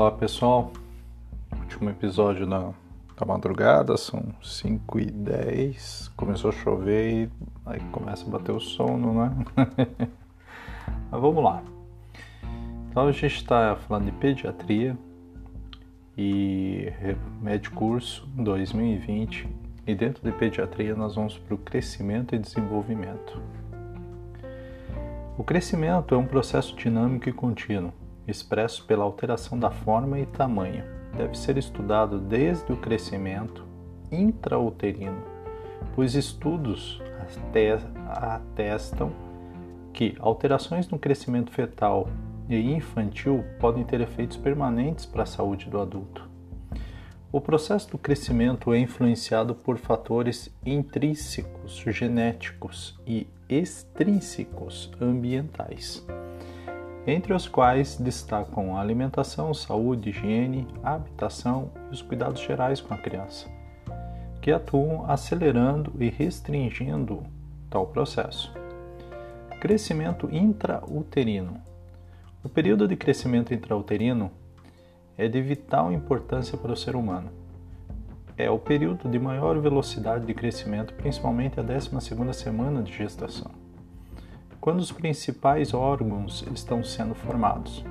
Olá pessoal, último episódio da, da madrugada, são 5 e 10 começou a chover e aí começa a bater o sono, né? Mas vamos lá. Então a gente está falando de pediatria e médio curso 2020 e dentro de pediatria nós vamos para o crescimento e desenvolvimento. O crescimento é um processo dinâmico e contínuo expresso pela alteração da forma e tamanho. Deve ser estudado desde o crescimento intrauterino, pois estudos atestam que alterações no crescimento fetal e infantil podem ter efeitos permanentes para a saúde do adulto. O processo do crescimento é influenciado por fatores intrínsecos genéticos e extrínsecos ambientais entre os quais destacam a alimentação, saúde, higiene, habitação e os cuidados gerais com a criança, que atuam acelerando e restringindo tal processo. Crescimento intrauterino. O período de crescimento intrauterino é de vital importância para o ser humano. É o período de maior velocidade de crescimento, principalmente a 12ª semana de gestação quando os principais órgãos estão sendo formados.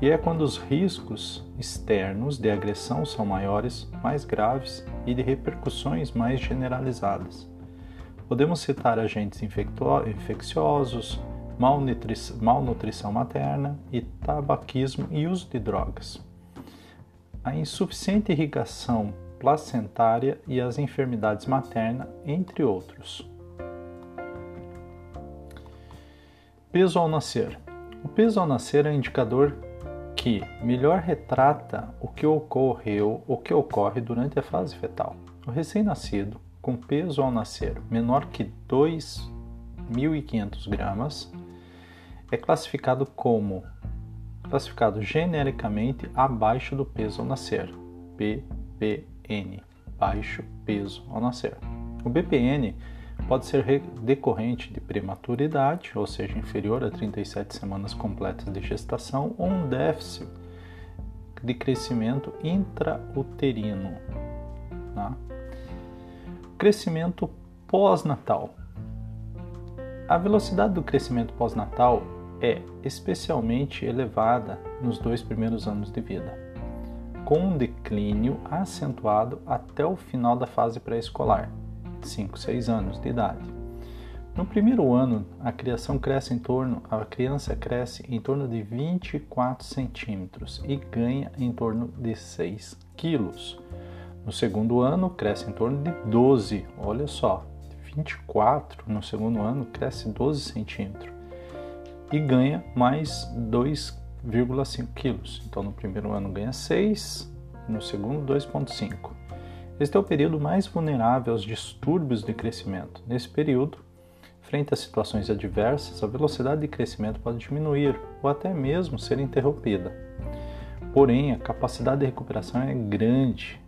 E é quando os riscos externos de agressão são maiores, mais graves e de repercussões mais generalizadas. Podemos citar agentes infecciosos, malnutrição materna e tabaquismo e uso de drogas. A insuficiente irrigação placentária e as enfermidades maternas, entre outros. Peso ao nascer. O peso ao nascer é um indicador que melhor retrata o que ocorreu, o que ocorre durante a fase fetal. O recém-nascido com peso ao nascer menor que 2.500 gramas é classificado como classificado genericamente abaixo do peso ao nascer, BPN, baixo peso ao nascer. O BPN pode ser decorrente de prematuridade, ou seja, inferior a 37 semanas completas de gestação, ou um déficit de crescimento intrauterino. Tá? Crescimento pós-natal. A velocidade do crescimento pós-natal é especialmente elevada nos dois primeiros anos de vida, com um declínio acentuado até o final da fase pré-escolar 5, 6 anos de idade. No primeiro ano, a criação cresce em torno, a criança cresce em torno de 24 centímetros e ganha em torno de 6 quilos. No segundo ano, cresce em torno de 12, olha só, 24 no segundo ano cresce 12 centímetros e ganha mais 2,5 quilos. Então, no primeiro ano ganha 6, no segundo 2,5. Este é o período mais vulnerável aos distúrbios de crescimento. Nesse período, frente a situações adversas, a velocidade de crescimento pode diminuir ou até mesmo ser interrompida. Porém, a capacidade de recuperação é grande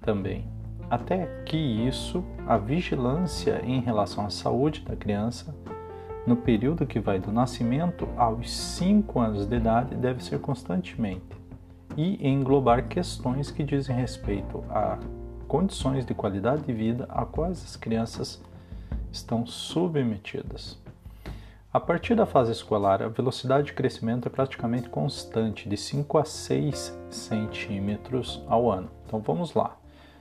também. Até que isso, a vigilância em relação à saúde da criança no período que vai do nascimento aos 5 anos de idade deve ser constantemente e englobar questões que dizem respeito a condições de qualidade de vida a quais as crianças estão submetidas. A partir da fase escolar, a velocidade de crescimento é praticamente constante, de 5 a 6 centímetros ao ano. Então vamos lá.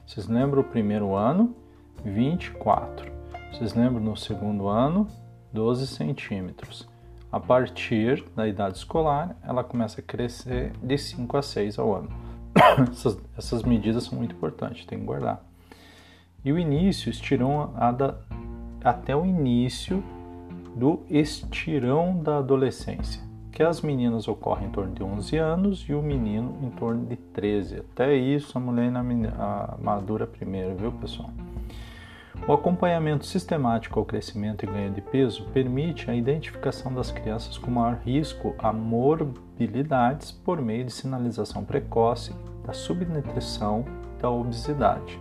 Vocês lembram o primeiro ano? 24. Vocês lembram no segundo ano? 12 centímetros. A partir da idade escolar, ela começa a crescer de 5 a 6 ao ano. essas, essas, medidas são muito importantes, tem que guardar. E o início, estirão da, até o início do estirão da adolescência, que as meninas ocorrem em torno de 11 anos e o menino em torno de 13. Até isso a mulher na, a madura primeiro, viu pessoal? O acompanhamento sistemático ao crescimento e ganho de peso permite a identificação das crianças com maior risco a morbilidades por meio de sinalização precoce da subnutrição e da obesidade.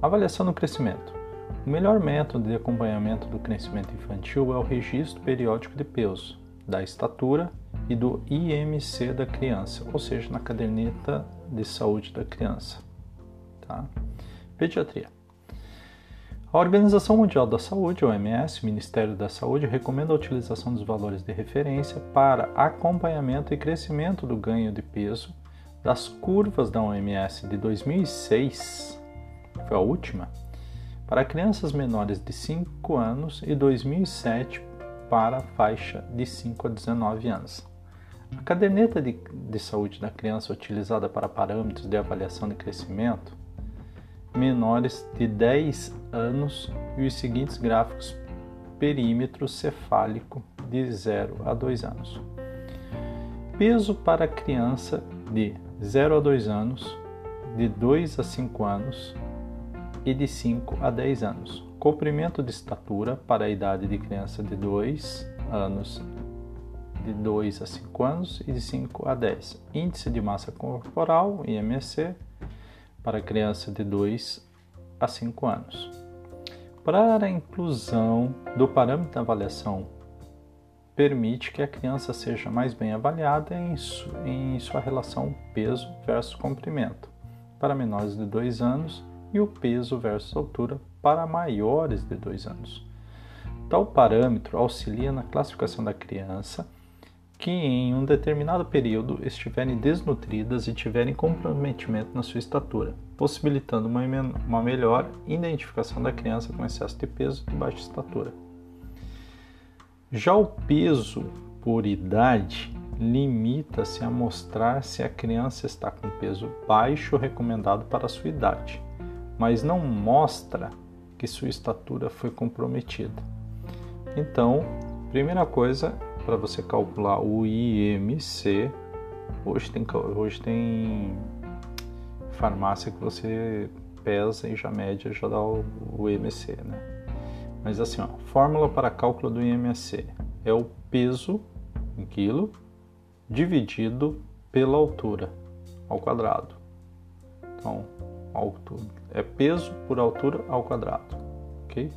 Avaliação do crescimento. O melhor método de acompanhamento do crescimento infantil é o registro periódico de peso, da estatura e do IMC da criança, ou seja, na caderneta de saúde da criança. Tá? Pediatria. A Organização Mundial da Saúde, OMS, Ministério da Saúde, recomenda a utilização dos valores de referência para acompanhamento e crescimento do ganho de peso das curvas da OMS de 2006, foi a última, para crianças menores de 5 anos e 2007 para a faixa de 5 a 19 anos. A caderneta de, de saúde da criança utilizada para parâmetros de avaliação de crescimento menores de 10 anos e os seguintes gráficos perímetro cefálico de 0 a 2 anos. Peso para criança de 0 a 2 anos, de 2 a 5 anos e de 5 a 10 anos. Comprimento de estatura para a idade de criança de 2 anos, de 2 a 5 anos e de 5 a 10. Índice de massa corporal, IMC, para criança de 2 a 5 anos. Para a inclusão do parâmetro de avaliação, permite que a criança seja mais bem avaliada em, su em sua relação peso versus comprimento para menores de 2 anos e o peso versus altura para maiores de 2 anos. Tal parâmetro auxilia na classificação da criança que em um determinado período estiverem desnutridas e tiverem comprometimento na sua estatura, possibilitando uma, uma melhor identificação da criança com excesso de peso e baixa estatura. Já o peso por idade limita-se a mostrar se a criança está com peso baixo recomendado para a sua idade mas não mostra que sua estatura foi comprometida. Então, primeira coisa para você calcular o IMC, hoje tem, hoje tem farmácia que você pesa e já mede já dá o, o IMC, né? Mas assim, ó, fórmula para cálculo do IMC é o peso em quilo dividido pela altura ao quadrado. Então, altura, é peso por altura ao quadrado, ok?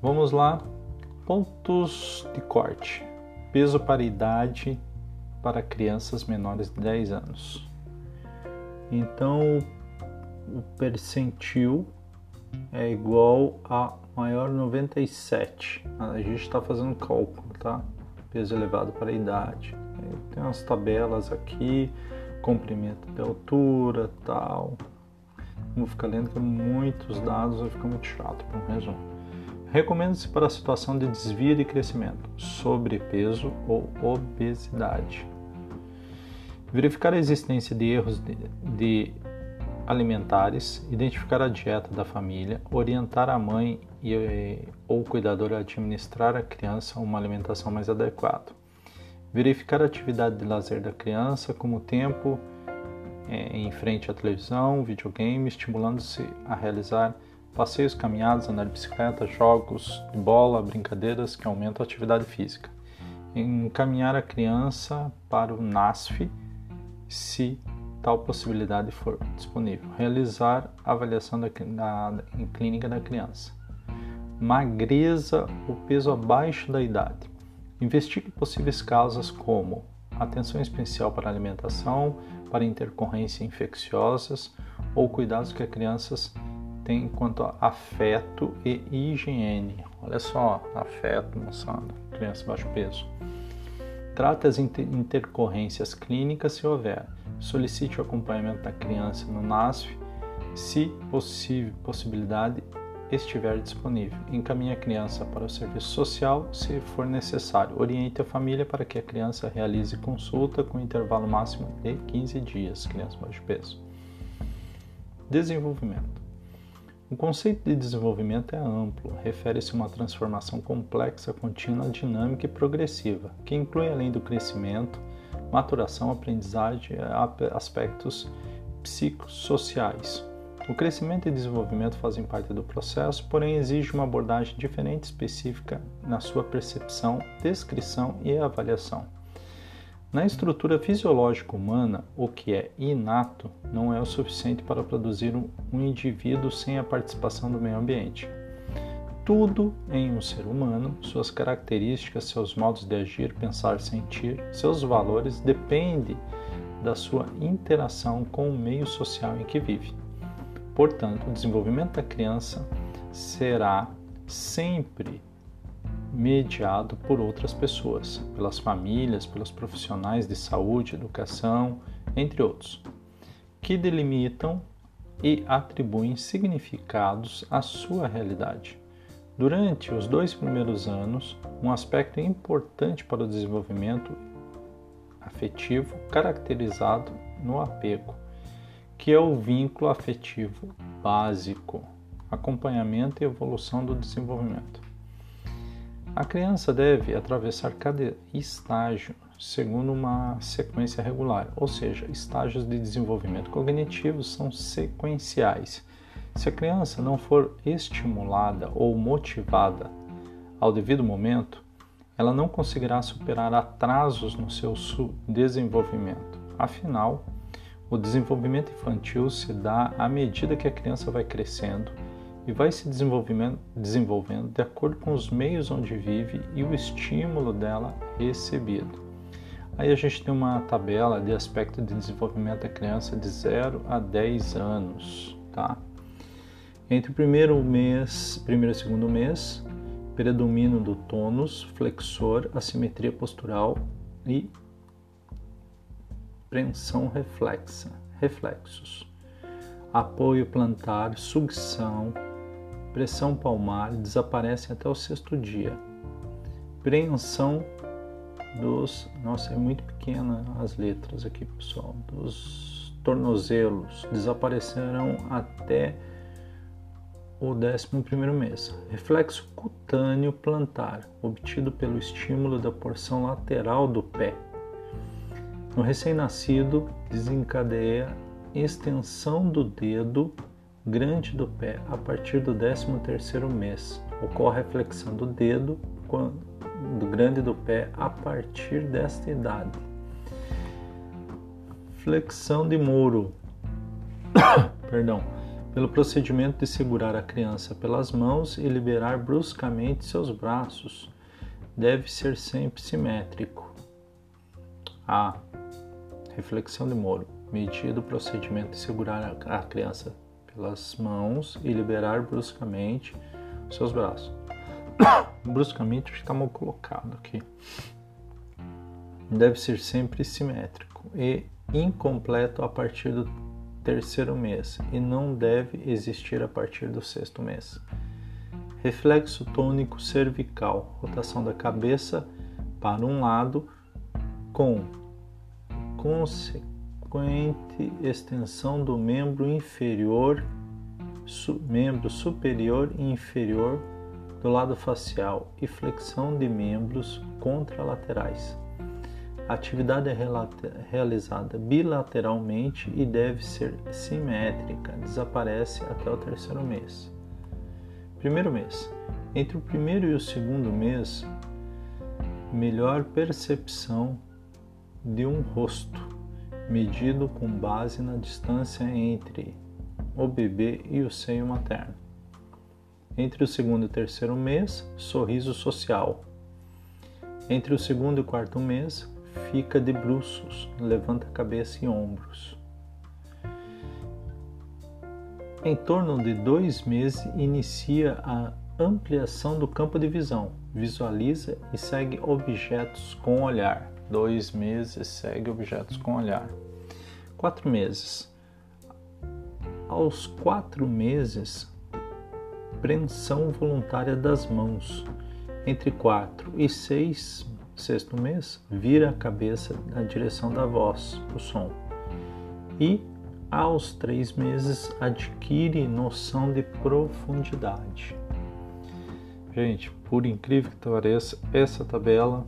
Vamos lá, pontos de corte. Peso para idade para crianças menores de 10 anos. Então, o percentil é igual a maior 97. A gente está fazendo cálculo, tá? Peso elevado para a idade. Tem umas tabelas aqui comprimento de altura, tal. Vou ficar lendo que muitos dados vai ficar muito chato para um resumo. Recomenda-se para a situação de desvio de crescimento, sobrepeso ou obesidade. Verificar a existência de erros de, de alimentares, identificar a dieta da família, orientar a mãe e, ou cuidador a administrar à criança uma alimentação mais adequada verificar a atividade de lazer da criança, como tempo é, em frente à televisão, videogame, estimulando-se a realizar passeios, caminhadas, andar de bicicleta, jogos de bola, brincadeiras que aumentam a atividade física. Encaminhar a criança para o NASF, se tal possibilidade for disponível. Realizar avaliação da, da, em clínica da criança. Magreza ou peso abaixo da idade. Investigue possíveis causas como atenção especial para alimentação, para intercorrências infecciosas ou cuidados que as crianças têm quanto a afeto e higiene. Olha só, afeto, moçada, criança baixo peso. Trate as intercorrências clínicas se houver. Solicite o acompanhamento da criança no NASF, se possível, possibilidade estiver disponível. Encaminhe a criança para o serviço social se for necessário. Oriente a família para que a criança realize consulta com intervalo máximo de 15 dias, criança baixo peso. Desenvolvimento. O conceito de desenvolvimento é amplo, refere-se a uma transformação complexa, contínua, dinâmica e progressiva, que inclui, além do crescimento, maturação, aprendizagem e aspectos psicossociais. O crescimento e desenvolvimento fazem parte do processo, porém exige uma abordagem diferente específica na sua percepção, descrição e avaliação. Na estrutura fisiológica humana, o que é inato não é o suficiente para produzir um indivíduo sem a participação do meio ambiente. tudo em um ser humano, suas características, seus modos de agir, pensar, sentir, seus valores depende da sua interação com o meio social em que vive. Portanto, o desenvolvimento da criança será sempre mediado por outras pessoas, pelas famílias, pelos profissionais de saúde, educação, entre outros, que delimitam e atribuem significados à sua realidade. Durante os dois primeiros anos, um aspecto importante para o desenvolvimento afetivo caracterizado no apego, que é o vínculo afetivo básico, acompanhamento e evolução do desenvolvimento. A criança deve atravessar cada estágio segundo uma sequência regular, ou seja, estágios de desenvolvimento cognitivo são sequenciais. Se a criança não for estimulada ou motivada ao devido momento, ela não conseguirá superar atrasos no seu desenvolvimento. Afinal, o desenvolvimento infantil se dá à medida que a criança vai crescendo e vai se desenvolvendo, de acordo com os meios onde vive e o estímulo dela recebido. Aí a gente tem uma tabela de aspecto de desenvolvimento da criança de 0 a 10 anos, tá? Entre o primeiro mês, primeiro e segundo mês, predomínio do tônus, flexor, assimetria postural e preensão reflexa, reflexos. Apoio plantar, sucção, pressão palmar desaparecem até o sexto dia. Preensão dos. Nossa, é muito pequena as letras aqui, pessoal. Dos tornozelos desaparecerão até o décimo primeiro mês. Reflexo cutâneo plantar, obtido pelo estímulo da porção lateral do pé. No recém-nascido, desencadeia extensão do dedo grande do pé a partir do 13º mês. Ocorre a flexão do dedo do grande do pé a partir desta idade. Flexão de muro. Perdão. Pelo procedimento de segurar a criança pelas mãos e liberar bruscamente seus braços, deve ser sempre simétrico. A. Reflexão de Moro. Medido o procedimento de segurar a criança pelas mãos e liberar bruscamente seus braços. bruscamente está mal colocado aqui. Deve ser sempre simétrico e incompleto a partir do terceiro mês e não deve existir a partir do sexto mês. Reflexo tônico cervical, rotação da cabeça para um lado com consequência frequente extensão do membro inferior, su, membro superior e inferior do lado facial e flexão de membros contralaterais. A atividade é realizada bilateralmente e deve ser simétrica, desaparece até o terceiro mês. Primeiro mês. Entre o primeiro e o segundo mês, melhor percepção de um rosto medido com base na distância entre o bebê e o seio materno. Entre o segundo e terceiro mês, sorriso social. Entre o segundo e quarto mês, fica de bruços, levanta cabeça e ombros. Em torno de dois meses, inicia a ampliação do campo de visão, visualiza e segue objetos com olhar dois meses segue objetos com olhar. Quatro meses. Aos quatro meses, preensão voluntária das mãos. Entre quatro e seis, sexto mês, vira a cabeça na direção da voz, o som. E aos três meses adquire noção de profundidade. Gente, por incrível que pareça, essa tabela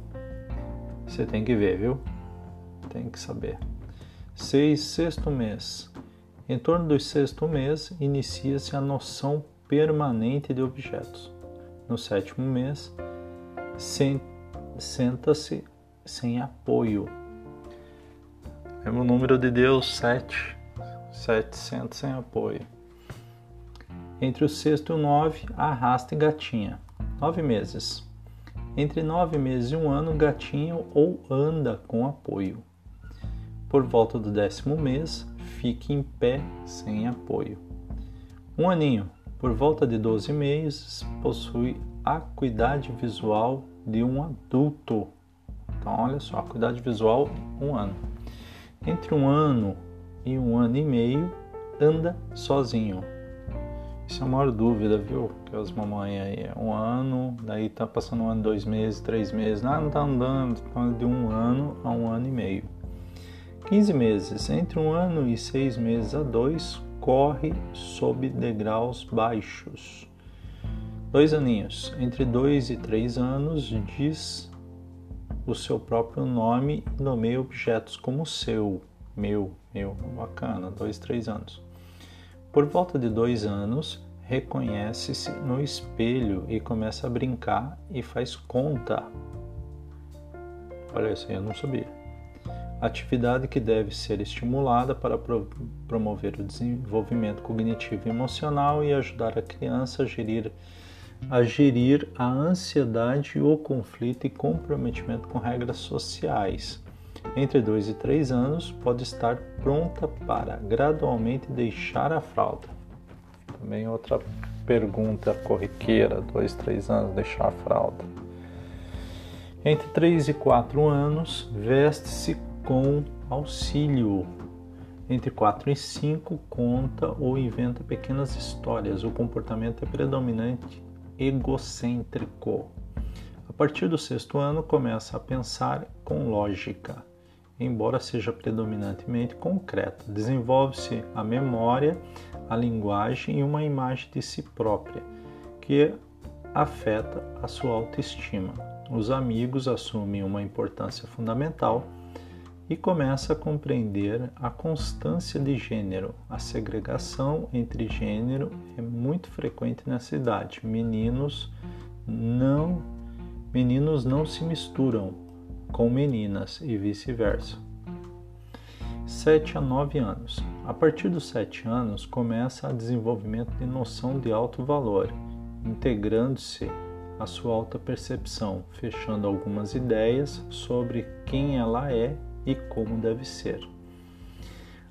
você tem que ver, viu? Tem que saber. Seis, sexto mês. Em torno do sexto mês, inicia-se a noção permanente de objetos. No sétimo mês, senta-se sem apoio. É o número de Deus, sete. Sete senta sem apoio. Entre o sexto e o nove, arrasta e gatinha. Nove meses. Entre nove meses e um ano, gatinha ou anda com apoio. Por volta do décimo mês, fique em pé sem apoio. Um aninho, por volta de 12 meses, possui acuidade visual de um adulto. Então, olha só, acuidade visual, um ano. Entre um ano e um ano e meio, anda sozinho. Isso é a maior dúvida, viu? Que as mamães aí é um ano, daí tá passando um ano, dois meses, três meses, ah, não tá andando, tá de um ano a um ano e meio. 15 meses, entre um ano e seis meses a dois, corre sob degraus baixos. Dois aninhos, entre dois e três anos, diz o seu próprio nome e nomeia objetos como seu, meu, meu, bacana, dois, três anos. Por volta de dois anos, reconhece-se no espelho e começa a brincar e faz conta. Olha, isso aí eu não sabia. Atividade que deve ser estimulada para pro promover o desenvolvimento cognitivo e emocional e ajudar a criança a gerir, a gerir a ansiedade, o conflito e comprometimento com regras sociais entre 2 e 3 anos, pode estar pronta para gradualmente deixar a fralda. Também outra pergunta corriqueira, 2, 3 anos, deixar a fralda. Entre 3 e 4 anos, veste-se com auxílio. Entre 4 e 5, conta ou inventa pequenas histórias. O comportamento é predominante egocêntrico. A partir do sexto ano, começa a pensar com lógica embora seja predominantemente concreta. Desenvolve-se a memória, a linguagem e uma imagem de si própria, que afeta a sua autoestima. Os amigos assumem uma importância fundamental e começa a compreender a constância de gênero. A segregação entre gênero é muito frequente nessa idade. Meninos não meninos não se misturam, com meninas e vice-versa. 7 a 9 anos. A partir dos 7 anos começa o desenvolvimento de noção de alto valor, integrando-se a sua alta percepção, fechando algumas ideias sobre quem ela é e como deve ser.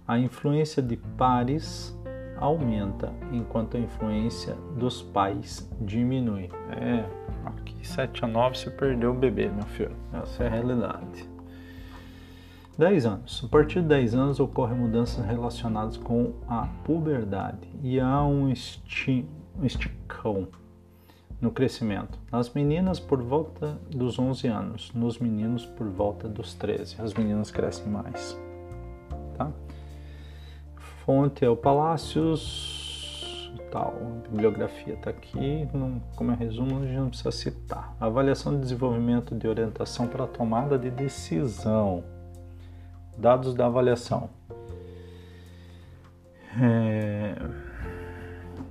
A influência de pares aumenta, enquanto a influência dos pais diminui. É, aqui 7 a 9 você perdeu o bebê, meu filho. Essa é a realidade. 10 anos. A partir de 10 anos ocorrem mudanças relacionadas com a puberdade e há um, esti um esticão no crescimento. Nas meninas por volta dos 11 anos, nos meninos por volta dos 13. As meninas crescem mais. Tá? Fonte é o Palácios tal. A bibliografia está aqui. Não, como é resumo, a gente não precisa citar. Avaliação de desenvolvimento de orientação para tomada de decisão. Dados da avaliação. É...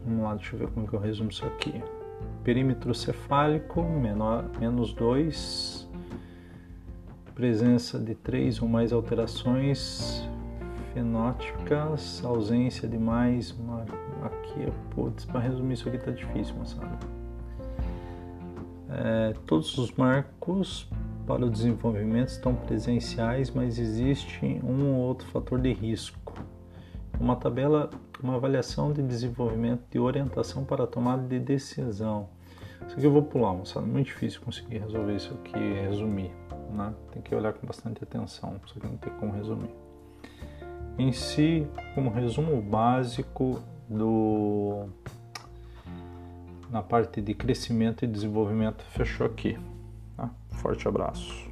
Vamos lá, deixa eu ver como que eu resumo isso aqui. Perímetro cefálico, menor, menos 2. Presença de três ou mais alterações fenótipas, ausência de mais. Uma, aqui, putz, para resumir isso aqui tá difícil, moçada. É, todos os marcos para o desenvolvimento estão presenciais, mas existe um ou outro fator de risco. Uma tabela, uma avaliação de desenvolvimento de orientação para tomada de decisão. Isso aqui eu vou pular, moçada. Muito difícil conseguir resolver isso aqui, resumir. Né? Tem que olhar com bastante atenção. Isso aqui não tem como resumir em si, como resumo básico do na parte de crescimento e desenvolvimento, fechou aqui. Tá? Forte abraço.